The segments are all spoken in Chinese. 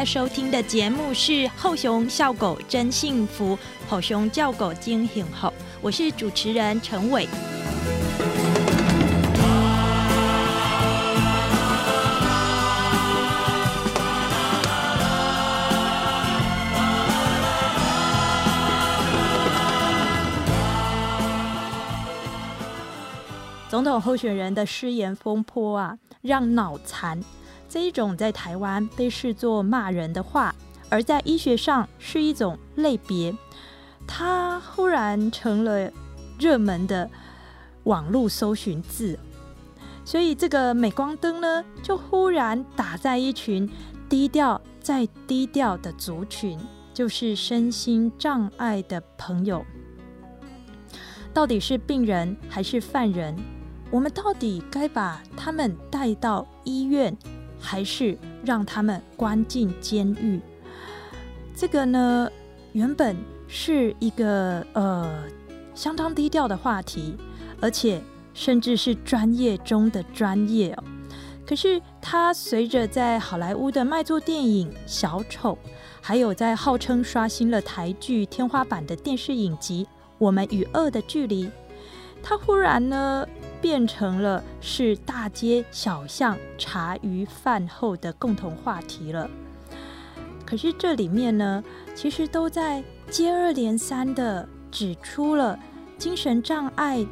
在收听的节目是《后熊笑狗真幸福》，后熊叫狗精很好，我是主持人陈伟。总统候选人的失言风波啊，让脑残这一种在台湾被视作骂人的话，而在医学上是一种类别，它忽然成了热门的网络搜寻字。所以这个镁光灯呢，就忽然打在一群低调再低调的族群，就是身心障碍的朋友。到底是病人还是犯人？我们到底该把他们带到医院，还是让他们关进监狱？这个呢，原本是一个呃相当低调的话题，而且甚至是专业中的专业哦。可是他随着在好莱坞的卖座电影《小丑》，还有在号称刷新了台剧天花板的电视影集《我们与恶的距离》，他忽然呢。变成了是大街小巷茶余饭后的共同话题了。可是这里面呢，其实都在接二连三的指出了精神障碍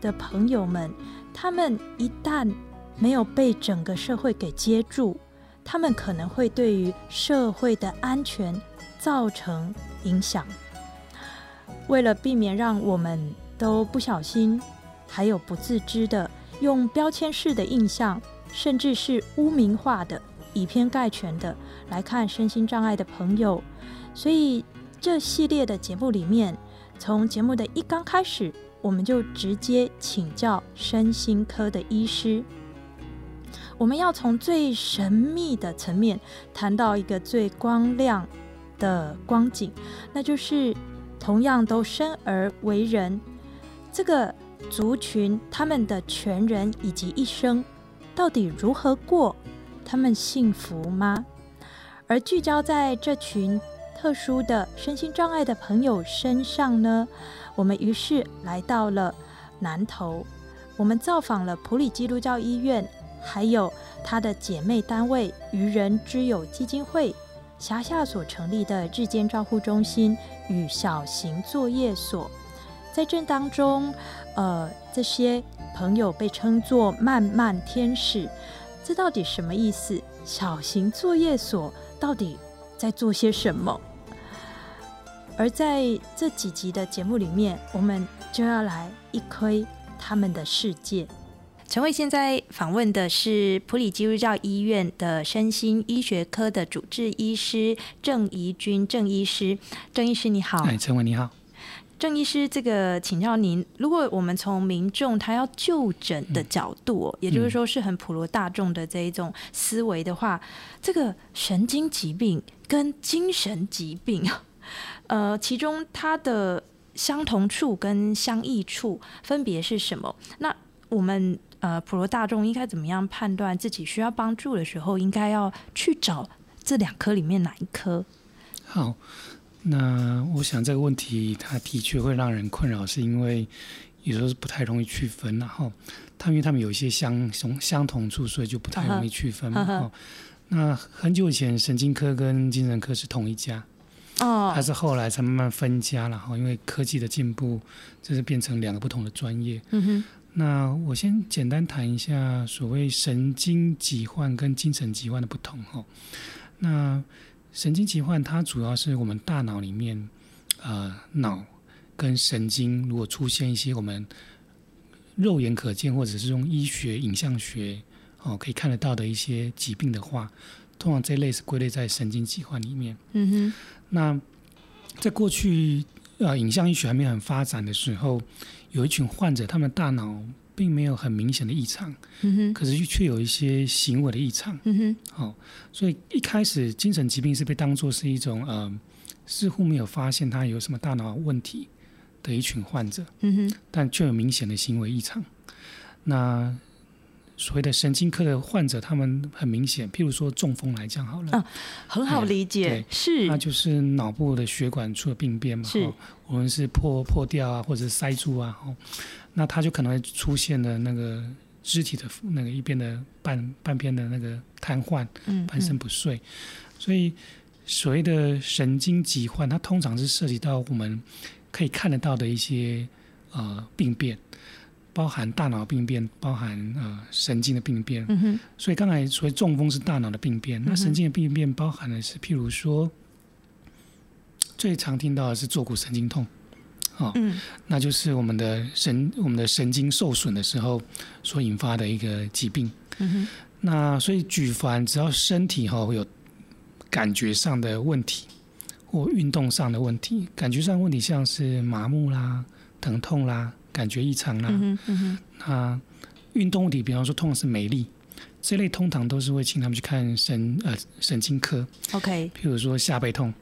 的朋友们，他们一旦没有被整个社会给接住，他们可能会对于社会的安全造成影响。为了避免让我们都不小心。还有不自知的用标签式的印象，甚至是污名化的、以偏概全的来看身心障碍的朋友。所以这系列的节目里面，从节目的一刚开始，我们就直接请教身心科的医师。我们要从最神秘的层面谈到一个最光亮的光景，那就是同样都生而为人，这个。族群他们的全人以及一生到底如何过？他们幸福吗？而聚焦在这群特殊的身心障碍的朋友身上呢？我们于是来到了南投，我们造访了普里基督教医院，还有他的姐妹单位愚人之友基金会辖下所成立的日间照护中心与小型作业所。在这当中，呃，这些朋友被称作“漫漫天使”，这到底什么意思？小型作业所到底在做些什么？而在这几集的节目里面，我们就要来一窥他们的世界。陈慧现在访问的是普里基督教医院的身心医学科的主治医师郑怡君郑医师。郑医师你好，哎，陈慧你好。郑医师，这个请教您，如果我们从民众他要就诊的角度，也就是说是很普罗大众的这一种思维的话，这个神经疾病跟精神疾病，呃，其中它的相同处跟相异处分别是什么？那我们呃普罗大众应该怎么样判断自己需要帮助的时候，应该要去找这两科里面哪一科？好。那我想这个问题，它的确会让人困扰，是因为有时候是不太容易区分，然后他因为他们有一些相相相同处，所以就不太容易区分嘛。哦，那很久以前，神经科跟精神科是同一家，哦，它是后来才慢慢分家了哈，因为科技的进步，这是变成两个不同的专业。嗯哼，那我先简单谈一下所谓神经疾患跟精神疾患的不同哈，那。神经疾患它主要是我们大脑里面，呃，脑跟神经如果出现一些我们肉眼可见或者是用医学影像学哦可以看得到的一些疾病的话，通常这类是归类在神经疾患里面。嗯哼，那在过去呃影像医学还没有很发展的时候，有一群患者，他们大脑并没有很明显的异常，嗯，可是却有一些行为的异常。嗯哼，哦，所以一开始精神疾病是被当作是一种呃似乎没有发现他有什么大脑问题的一群患者，嗯哼，但却有明显的行为异常。那所谓的神经科的患者，他们很明显，譬如说中风来讲好了，啊很好理解对，是。那就是脑部的血管出了病变嘛，是。哦无论是破破掉啊，或者是塞住啊，哦，那它就可能会出现了那个肢体的那个一边的半半边的那个瘫痪，嗯半身不遂，所以所谓的神经疾患，它通常是涉及到我们可以看得到的一些呃病变，包含大脑病变，包含呃神经的病变。嗯，所以刚才所谓中风是大脑的病变，那神经的病变包含的是譬如说最常听到的是坐骨神经痛。哦，嗯。那就是我们的神我们的神经受损的时候所引发的一个疾病。嗯哼，那所以举凡只要身体哈、会有感觉上的问题或运动上的问题，感觉上问题像是麻木啦、疼痛啦、感觉异常啦，嗯哼，嗯哼，那运动问题，比方说通常是美丽。这类通常都是会请他们去看神呃神经科，OK，譬如说下背痛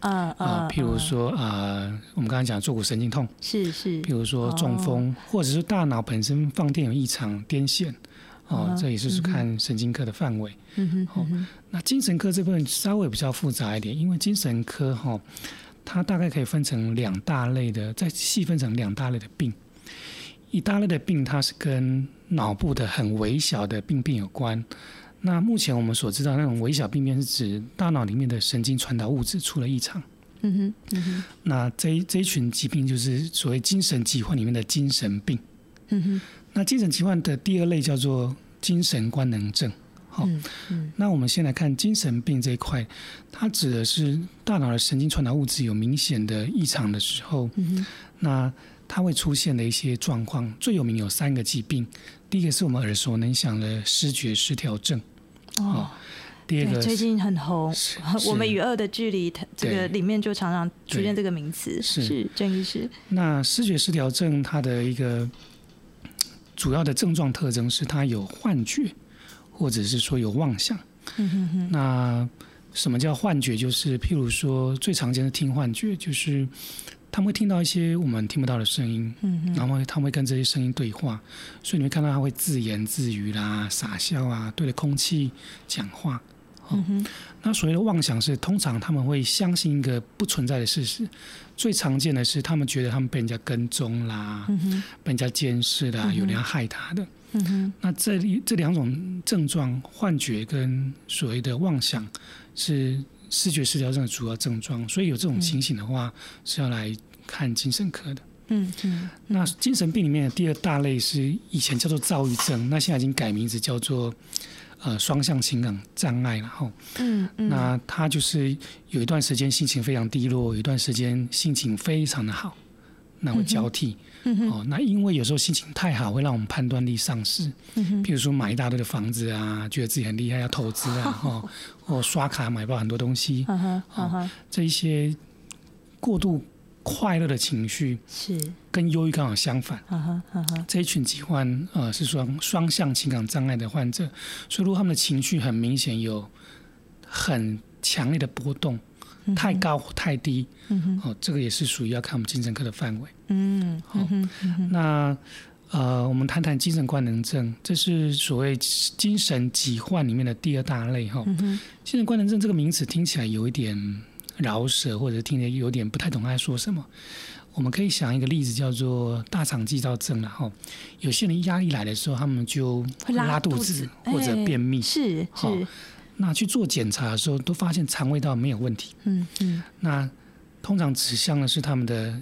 啊啊、啊，譬如啊说啊、我们刚才讲坐骨神经痛，是是，譬如说中风，或者是大脑本身放电有异常、癫痫，哦，啊这也就是看神经科的范围。嗯哼，哦嗯哼那精神科这部分稍微比较复杂一点，因为精神科哈、它大概可以分成两大类的，再细分成两大类的病。一大类的病，它是跟脑部的很微小的病变有关。那目前我们所知道那种微小病变，是指大脑里面的神经传导物质出了异常。嗯哼，嗯哼，那这一这一群疾病就是所谓精神疾患里面的精神病。嗯哼，那精神疾患的第二类叫做精神官能症。好、嗯嗯那我们先来看精神病这一块，它指的是大脑的神经传导物质有明显的异常的时候，嗯哼，那它会出现的一些状况。最有名有三个疾病，第一个是我们耳熟能详的视觉失调症，哦，对，第二个最近很红，我们与恶的距离，它这个里面就常常出现这个名词，是是。郑医师，那视觉失调症它的一个主要的症状特征是它有幻觉，或者是说有妄想。嗯哼哼，那什么叫幻觉？就是譬如说最常见的听幻觉，就是他们会听到一些我们听不到的声音，嗯，然后他们会跟这些声音对话，所以你会看到他会自言自语啦、傻笑啊，对着空气讲话。嗯，那所谓的妄想是，通常他们会相信一个不存在的事实。最常见的是，他们觉得他们被人家跟踪啦，嗯，被人家监视啦，嗯有人要害他的。嗯，那这里这两种症状，幻觉跟所谓的妄想，是视觉失调症的主要症状。所以有这种情形的话，是要来看精神科的。嗯嗯，那精神病里面的第二大类是以前叫做躁郁症，那现在已经改名字叫做呃双向情感障碍了哈。嗯嗯，那他就是有一段时间心情非常低落，有一段时间心情非常的好，那会交替。嗯哼，哦，那因为有时候心情太好，会让我们判断力丧失。嗯哼，譬如说买一大堆的房子啊，觉得自己很厉害，要投资啊，哈，或刷卡买爆很多东西，哈哈哈哈，这一些过度快乐的情绪，是，跟忧郁刚好相反。哈哈哈哈，这一群疾患呃是双双向情感障碍的患者，所以如果他们的情绪很明显有很强烈的波动，太高或太低，嗯哼，哦，这个也是属于要看我们精神科的范围。嗯好嗯哼嗯哼，那呃，我们谈谈精神官能症，这是所谓精神疾患里面的第二大类哈。嗯哼，精神官能症这个名词听起来有一点饶舌，或者听着有点不太懂他在说什么。我们可以想一个例子，叫做大肠悸躁症然后。有些人压力来的时候，他们就拉肚肚子或者哎便秘。是好是，那去做检查的时候，都发现肠胃道没有问题。嗯嗯那通常指向的是他们的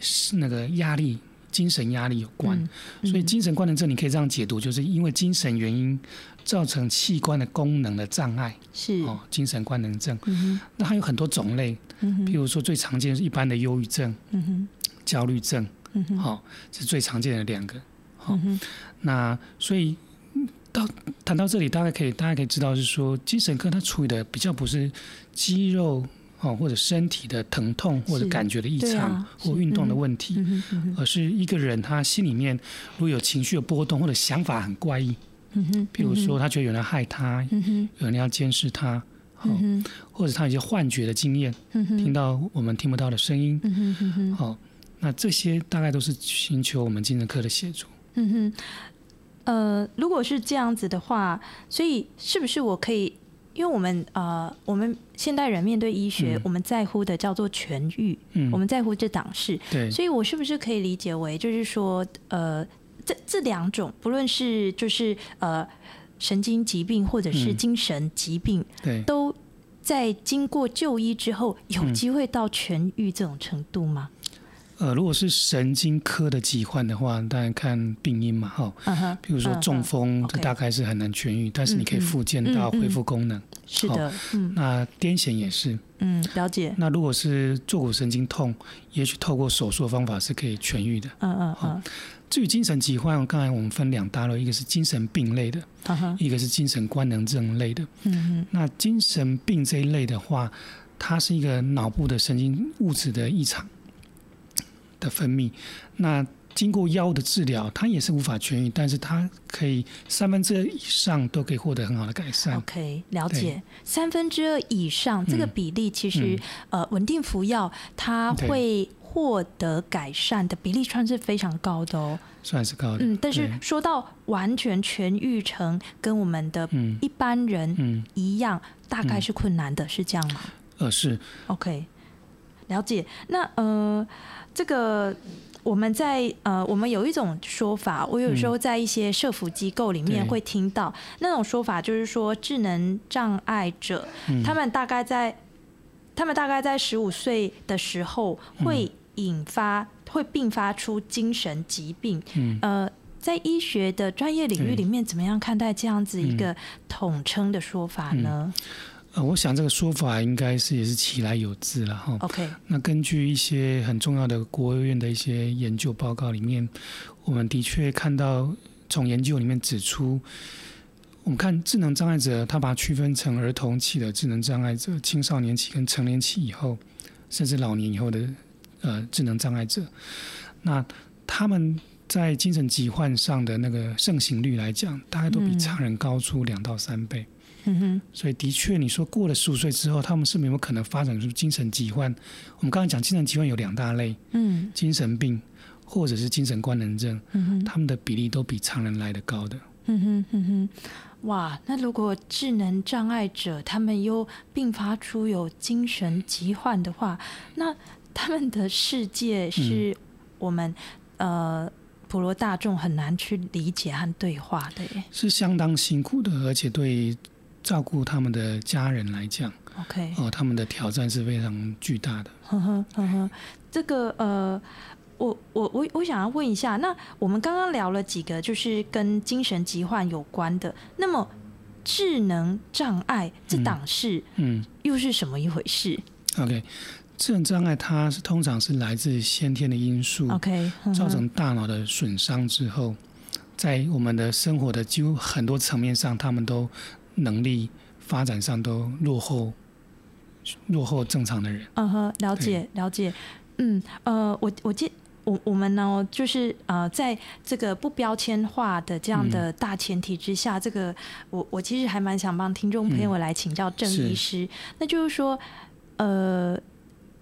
是那个压力、精神压力有关。嗯，所以精神官能症你可以这样解读，就是因为精神原因造成器官的功能的障碍是，哦，精神官能症。嗯哼那它有很多种类，嗯哼譬如说最常见的是一般的忧郁症、嗯哼焦虑症，嗯哼，哦，是最常见的两个。好、那所以到谈到这里，大概可以大家可以知道是说，精神科它处理的比较不是肌肉哦或者身体的疼痛或者感觉的异常、或运动的嗯问题，嗯哼嗯而是一个人他心里面如果有情绪的波动或者想法很怪异，嗯哼，譬如说他觉得有人害他，有人要监视他，好、嗯哼。或者他有些幻觉的经验，嗯听到我们听不到的声音，嗯哼嗯哼。好、那这些大概都是寻求我们精神科的协助。嗯哼，呃，如果是这样子的话，所以是不是我可以？因为我们呃，我们现代人面对医学，嗯。我们在乎的叫做痊愈，嗯，我们在乎这档事，对，所以我是不是可以理解为，就是说，呃，这这两种，不论是就是呃神经疾病或者是嗯。精神疾病，对，都在经过就医之后，有嗯。机会到痊愈这种程度吗？呃，如果是神经科的疾患的话，当然看病因嘛，哈。嗯哼，比如说嗯中风，嗯这大概是很难痊愈，但是你可以嗯嗯复健到嗯嗯恢复功能。是的，嗯。那癫痫也是。嗯，了解，那如果是坐骨神经痛，也许透过手术的方法是可以痊愈的。嗯嗯嗯，至于精神疾患，刚才我们分两大类，一个是精神病类的，嗯哼，一个是精神官能症类的。嗯哼，那精神病这一类的话，它是一个脑部的神经物质的异常的分泌。那经过药物的治疗，它也是无法痊愈，但是它可以三分之二以上都可以获得很好的改善。OK，了解。三分之二以上这个嗯比例，其实、呃稳定服药，它会获得改善的比例算是非常高的哦。算是高的。嗯，但是说到完全痊愈成跟我们的嗯一般人嗯一样，大概嗯是困难的，是这样吗呃是？OK，了解。那呃，这个。我们在呃，我们有一种说法，我有时候在一些社服机构里面会听到那种说法，就是说智能障碍者，嗯。他们大概在他们大概在十五岁的时候会引发、会并发出精神疾病。嗯。呃，在医学的专业领域里面，怎么样看待这样子一个统称的说法呢、呃，我想这个说法应该是也是其来有自了哈。o k 那根据一些很重要的国务院的一些研究报告里面，我们的确看到从研究里面指出，我们看智能障碍者，他把它区分成儿童期的智能障碍者、青少年期跟成年期以后，甚至老年以后的呃智能障碍者。那他们在精神疾患上的那个盛行率来讲，大概都比嗯常人高出两到三倍。嗯哼，所以的确，你说过了十五岁之后，他们是没有可能发展出精神疾患？我们刚刚讲精神疾患有两大类，嗯精神病或者是精神官能症，嗯哼，他们的比例都比常人来的高的。嗯哼嗯哼，哇，那如果智能障碍者他们又并发出有精神疾患的话，那他们的世界是我们、呃普罗大众很难去理解和对话的耶。是相当辛苦的，而且对照顾他们的家人来讲，OK，哦，他们的挑战是非常巨大的。呵呵呵呵，这个呃，我我我我想要问一下，那我们刚刚聊了几个就是跟精神疾患有关的，那么智能障碍这档事嗯。又是什么一回事、，OK，智能障碍它是通常是来自先天的因素 o k 造成大脑的损伤之后，在我们的生活的几乎很多层面上，他们都能力发展上都落后落后正常的人。嗯哼，了解了解，嗯呃，我我记。我我们呢，就是呃，在这个不标签化的这样的大前提之下，这个我我其实还蛮想帮听众朋友来请教郑医师，那就是说，呃，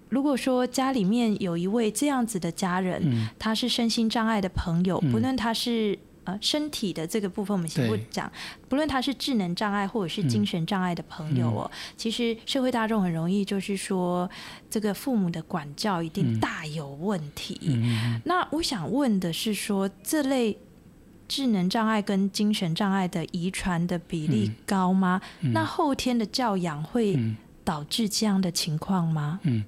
如果说家里面有一位这样子的家人，嗯。他是身心障碍的朋友，嗯。不论他是呃身体的这个部分，我们先不讲，不论他是智能障碍或者是精神障碍的朋友哦，其实社会大众很容易就是说，这个父母的管教一定嗯大有问题。嗯那我想问的是说，这类智能障碍跟精神障碍的遗传的比例嗯高吗？嗯那后天的教养会嗯导致这样的情况吗？嗯，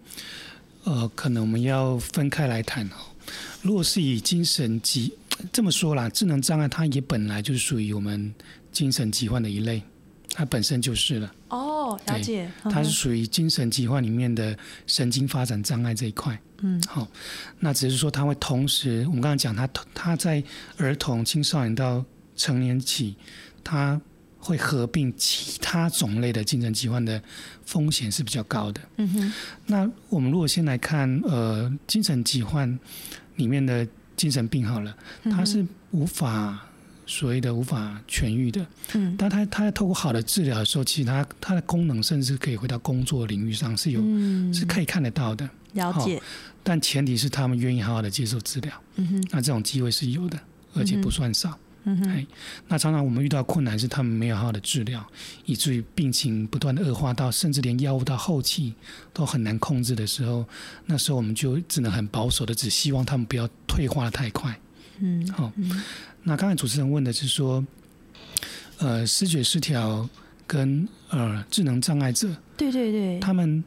呃，可能我们要分开来谈哦。如果是以精神疾这么说啦，智能障碍它也本来就是属于我们精神疾患的一类，它本身就是了。哦哦，了解，它是属于精神疾患里面的神经发展障碍这一块。嗯，好，那只是说它会同时，我们刚刚讲它，它在儿童、青少年到成年期，它会合并其他种类的精神疾患的风险是比较高的。嗯哼，那我们如果先来看，呃，精神疾患里面的精神病好了，他是无法所谓的无法痊愈的。嗯，但它它透过好的治疗的时候，其实他他的功能甚至可以回到工作领域上是有、嗯。是可以看得到的。了解，但前提是他们愿意好好的接受治疗，嗯哼，那这种机会是有的，而且不算少。嗯哼，哎，那常常我们遇到困难是他们没有好好的治疗，以至于病情不断的恶化到，甚至连药物到后期都很难控制的时候，那时候我们就只能很保守的，只希望他们不要退化的太快。嗯，好、嗯。那刚才主持人问的是说，呃，视觉失调跟呃智能障碍者，对对对，他们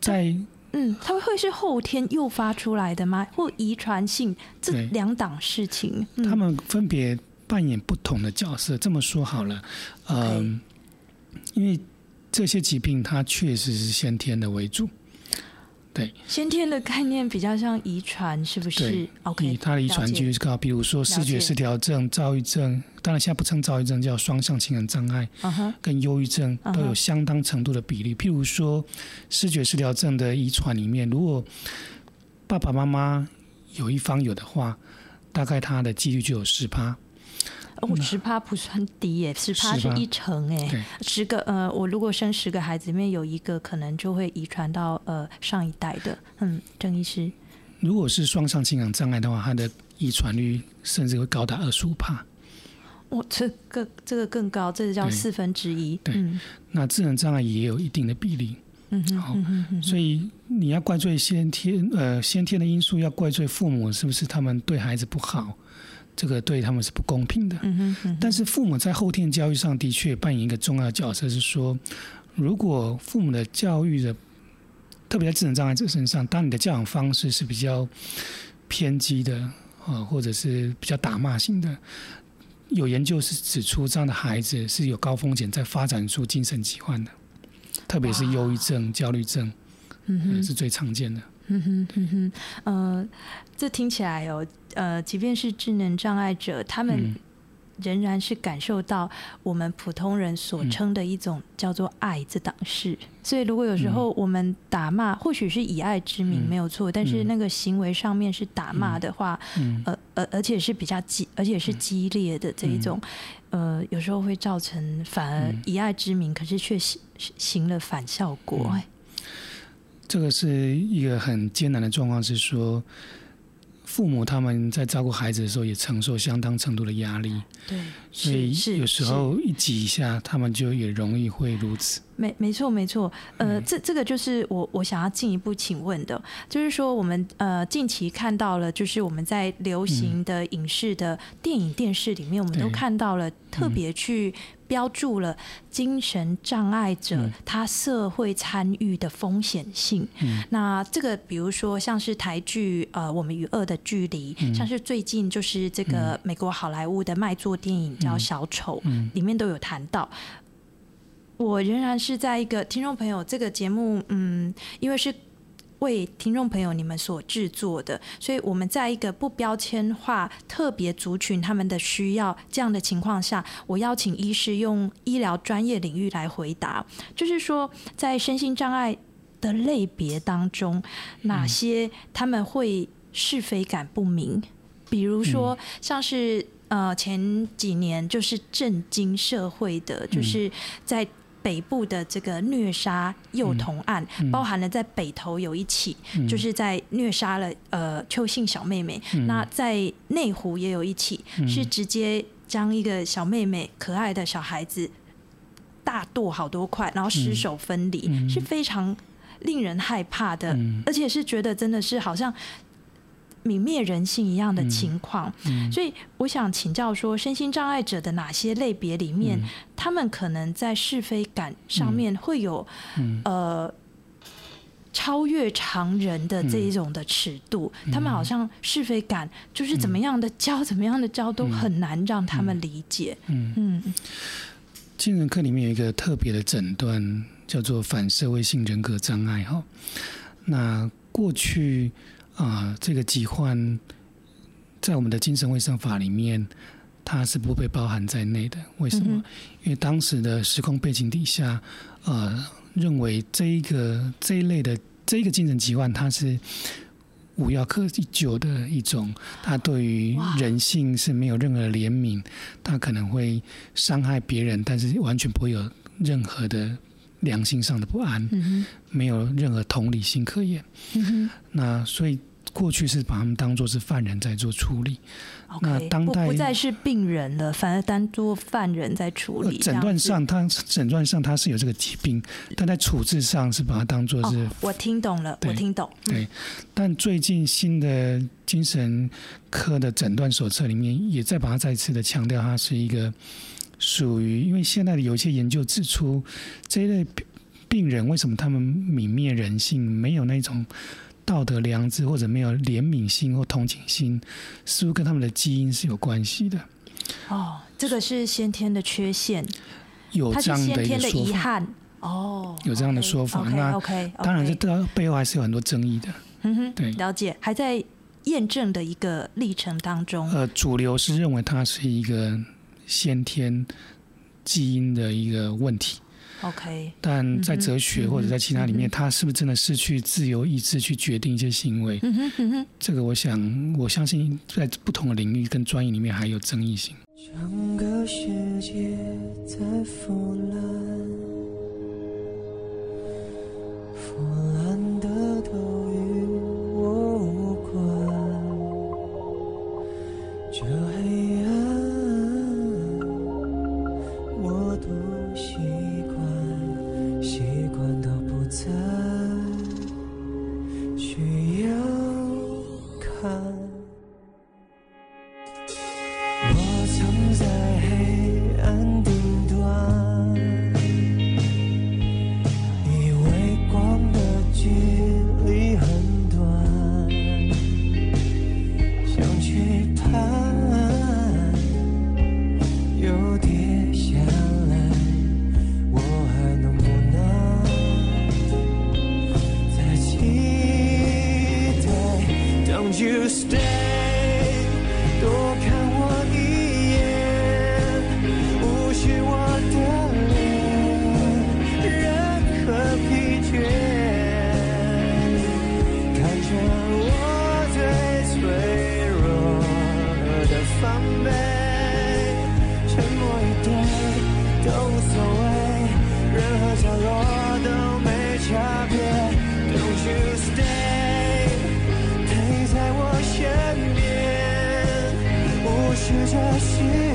在嗯，它会是后天诱发出来的吗？或遗传性这两档事情？嗯他们分别扮演不同的角色。这么说好了，嗯、因为这些疾病它确实是先天的为主，对，先天的概念比较像遗传，是不是？OK，它的遗传几率是高，比如说视觉失调症、躁郁症，当然现在不称躁郁症，叫双向情感障碍，跟忧郁症都有相当程度的比例。譬如说，视觉失调症的遗传里面，如果爸爸妈妈有一方有的话，大概他的几率就有十趴。哦，十趴不算低耶，十趴是一成哎对，十个呃，我如果生十个孩子，里面有一个可能就会遗传到呃上一代的。嗯，郑医师，如果是双向情感障碍的话，它的遗传率甚至会高达二十五帕。哇，这个这个更高，这个叫四分之一。对。嗯。那智能障碍也有一定的比例，嗯哼好嗯嗯哼。所以你要怪罪先天呃先天的因素，要怪罪父母是不是他们对孩子不好，这个对他们是不公平的。但是父母在后天教育上的确扮演一个重要的角色，是说，如果父母的教育的，特别在智能障碍者身上，当你的教养方式是比较偏激的啊，或者是比较打骂性的，有研究是指出，这样的孩子是有高风险在发展出精神疾患的，特别是忧郁症、焦虑症，嗯呃是最常见的。嗯哼嗯哼，呃，这听起来哦，呃，即便是智能障碍者，他们嗯。仍然是感受到我们普通人所嗯。称的一种叫做爱这档事。所以，如果有时候我们打骂，或许是以爱之名嗯。没有错，但是嗯。那个行为上面是打骂的话，嗯。呃呃，而且是比较激，而且是激烈的这一种，呃，有时候会造成反而嗯。以爱之名，可是却行行了反效果。这个是一个很艰难的状况，是说父母他们在照顾孩子的时候也承受相当程度的压力，对，所以有时候一挤一下，他们就也容易会如此。没没错没错，呃，这这个就是我我想要进一步请问的，就是说我们呃近期看到了，就是我们在流行的影视的电影电视里面，我们都看到了特别去标注了精神障碍者嗯。他社会参与的风险性。嗯。那这个比如说像是台剧呃《我们与恶的距离》，嗯。像是最近就是这个美国好莱坞的卖座电影叫《小丑》，嗯里面都有谈到。我仍然是在一个听众朋友这个节目，嗯，因为是为听众朋友你们所制作的，所以我们在一个不标签化、特别族群他们的需要这样的情况下，我邀请医师用医疗专业领域来回答，就是说在身心障碍的类别当中，哪些他们会是非感不明，比如说像是。呃，前几年就是震惊社会的，就是在北部的这个虐杀幼童案，嗯。包含了在北投有一起，嗯。就是在虐杀了呃邱姓小妹妹。嗯。那在内湖也有一起，嗯。是直接将一个小妹妹可爱的小孩子大剁好多块，然后尸首分离，嗯。是非常令人害怕的，嗯。而且是觉得真的是好像泯灭人性一样的情况。嗯所以我想请教说，身心障碍者的哪些类别里面，嗯他们可能在是非感上面会有、嗯呃超越常人的这一种的尺度？嗯他们好像是非感就是怎么样的教，怎么样的教都很难让他们理解。嗯，嗯精神科里面有一个特别的诊断，叫做反社会性人格障碍哈。那过去啊，这个疾患在我们的精神卫生法里面，它是不被包含在内的。为什么？因为当时的时空背景底下，呃，认为这一个这一类的这一个精神疾患，它是无药可救的一种，它对于人性是没有任何怜悯，它可能会伤害别人，但是完全不会有任何的。良心上的不安，没有任何同理心可言。那所以过去是把他们当做是犯人在做处理。那当代不再是病人了，反而当做犯人在处理。诊断上，他诊断上他是有这个疾病，但在处置上是把它当做是。我听懂了，我听懂。对，但最近新的精神科的诊断手册里面，也在把它再次的强调，它是一个。属于，因为现在的有一些研究指出，这一类病人为什么他们泯灭人性，没有那种道德良知，或者没有怜悯心或同情心，似乎跟他们的基因是有关系的。哦，这个是先天的缺陷，有这样的一个遗憾。哦，有这样的说法。那 OK，当然这背背后还是有很多争议的。嗯哼，对，了解，还在验证的一个历程当中。呃，主流是认为它是一个。先天基因的一个问题，OK，但在哲学或者在其他里面，他是不是真的失去自由意志去决定一些行为？这个，我想，我相信在不同的领域跟专业里面还有争议性。整个世界在腐烂，腐烂的都与我无关。这黑暗。这世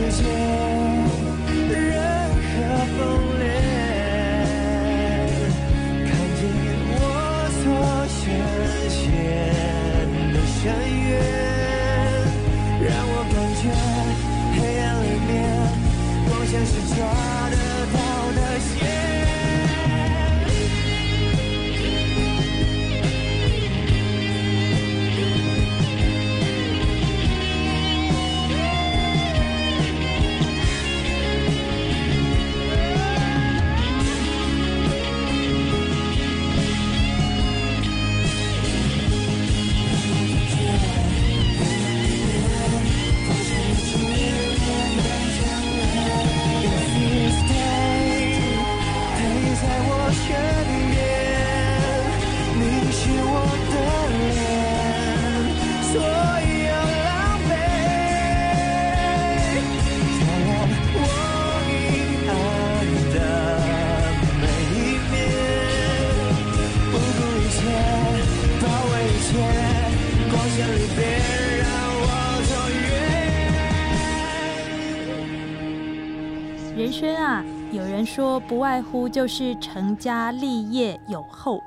说不外乎就是成家立业有后，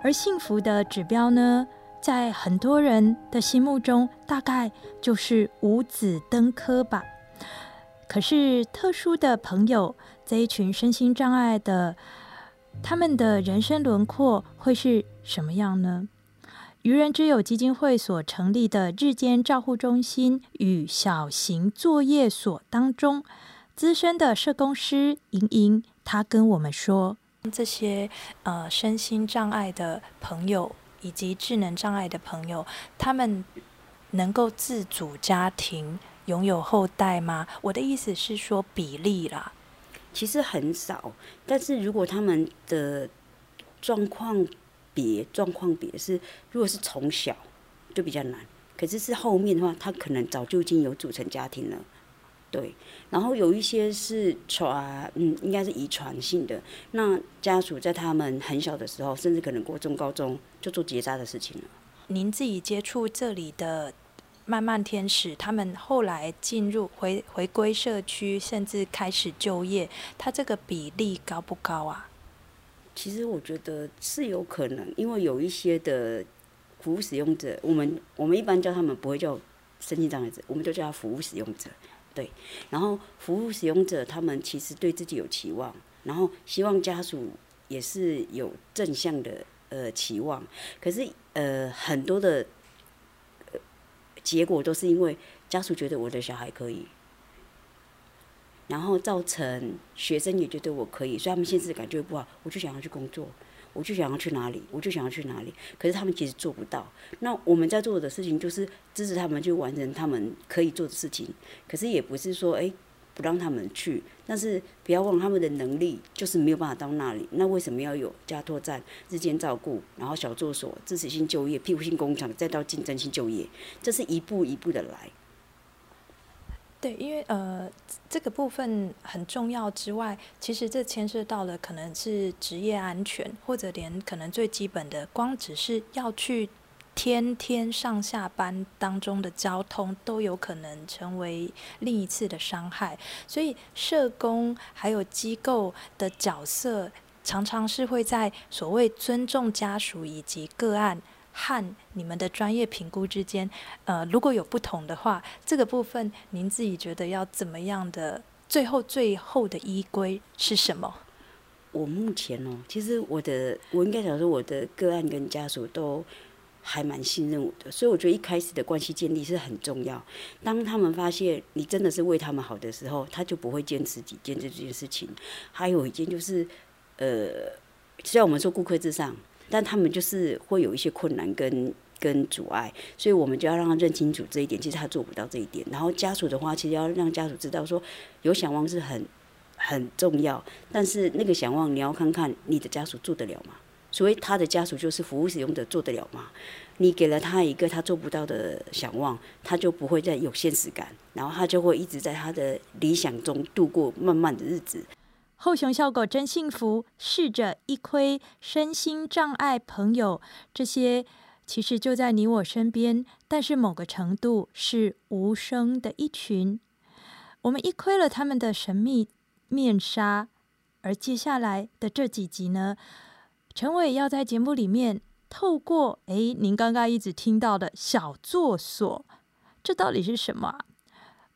而幸福的指标呢，在很多人的心目中，大概就是五子登科吧。可是特殊的朋友这一群身心障碍的，他们的人生轮廓会是什么样呢？愚人之友基金会所成立的日间照护中心与小型作业所当中。资深的社工师莹莹，她跟我们说，这些呃身心障碍的朋友以及智能障碍的朋友，他们能够自主家庭、拥有后代吗？我的意思是说比例啦。其实很少，但是如果他们的状况别状况别是，如果是从小就比较难，可是是后面的话，他可能早就已经有组成家庭了，对。然后有一些是传，嗯，应该是遗传性的，那家属在他们很小的时候，甚至可能过中高中就做结扎的事情了。您自己接触这里的。慢慢天使，他们后来进入回回归社区，甚至开始就业，他这个比例高不高啊？其实我觉得是有可能，因为有一些的服务使用者，我们我们一般叫他们不会叫身心障碍者，我们就叫他服务使用者。对，然后服务使用者他们其实对自己有期望，然后希望家属也是有正向的呃期望，可是呃很多的。结果都是因为家属觉得我的小孩可以，然后造成学生也觉得我可以，所以他们现在感觉不好，我就想要去工作，我就想要去哪里，我就想要去哪里。可是他们其实做不到。那我们在做的事情就是支持他们去完成他们可以做的事情，可是也不是说哎。不让他们去，但是不要忘他们的能力就是没有办法到那里。那为什么要有家托站、日间照顾，然后小作所、支持性就业、庇护性工厂，再到竞争性就业？这是一步一步的来。对，因为呃，这个部分很重要之外，其实这牵涉到了可能是职业安全，或者连可能最基本的，光只是要去。天天上下班当中的交通都有可能成为另一次的伤害，所以社工还有机构的角色，常常是会在所谓尊重家属以及个案和你们的专业评估之间，呃，如果有不同的话，这个部分您自己觉得要怎么样的？最后最后的依归是什么？我目前哦，其实我的我应该讲说，我的个案跟家属都。还蛮信任我的，所以我觉得一开始的关系建立是很重要。当他们发现你真的是为他们好的时候，他就不会坚持己见这件事情。还有一件就是，呃，虽然我们说顾客至上，但他们就是会有一些困难跟跟阻碍，所以我们就要让他认清楚这一点。其实他做不到这一点。然后家属的话，其实要让家属知道说，有想望是很很重要，但是那个想望你要看看你的家属做得了吗？所以他的家属就是服务使用者做得了吗？你给了他一个他做不到的想望，他就不会再有现实感，然后他就会一直在他的理想中度过漫漫的日子。后熊笑狗真幸福，试着一窥身心障碍朋友，这些其实就在你我身边，但是某个程度是无声的一群。我们一窥了他们的神秘面纱，而接下来的这几集呢？陈伟要在节目里面透过哎，您刚刚一直听到的小作所，这到底是什么啊？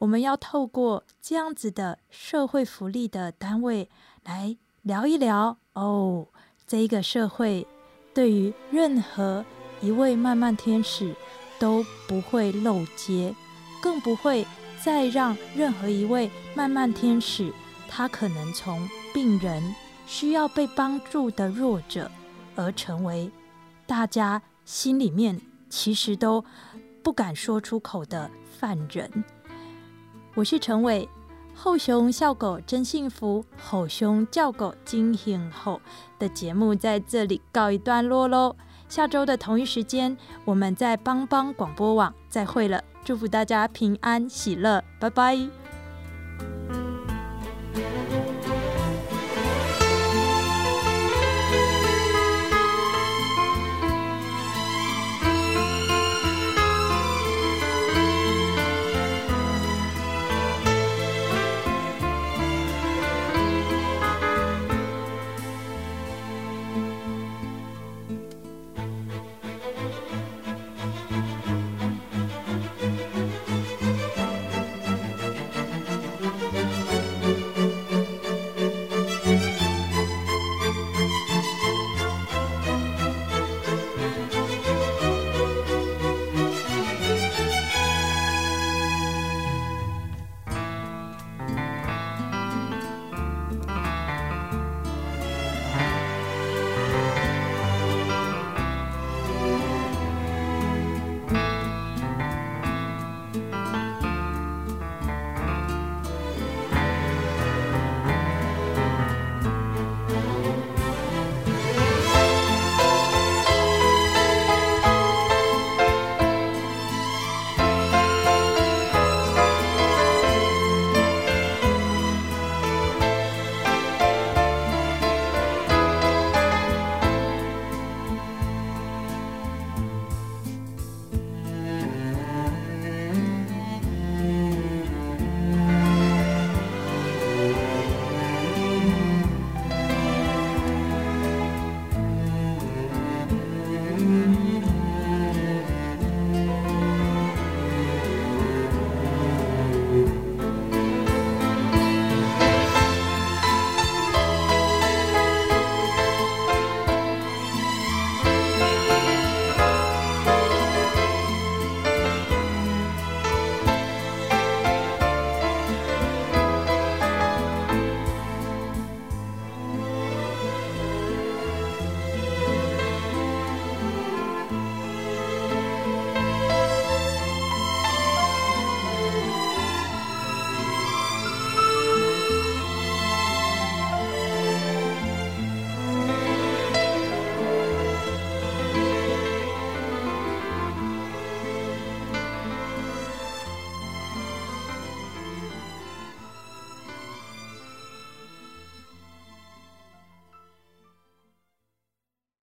我们要透过这样子的社会福利的单位来聊一聊哦，这个社会对于任何一位漫漫天使都不会漏接，更不会再让任何一位漫漫天使他可能从病人。需要被帮助的弱者，而成为大家心里面其实都不敢说出口的犯人。我是陈伟，后熊笑狗真幸福，吼熊叫狗惊醒后的节目在这里告一段落喽。下周的同一时间，我们在帮帮广播网再会了。祝福大家平安喜乐，拜拜。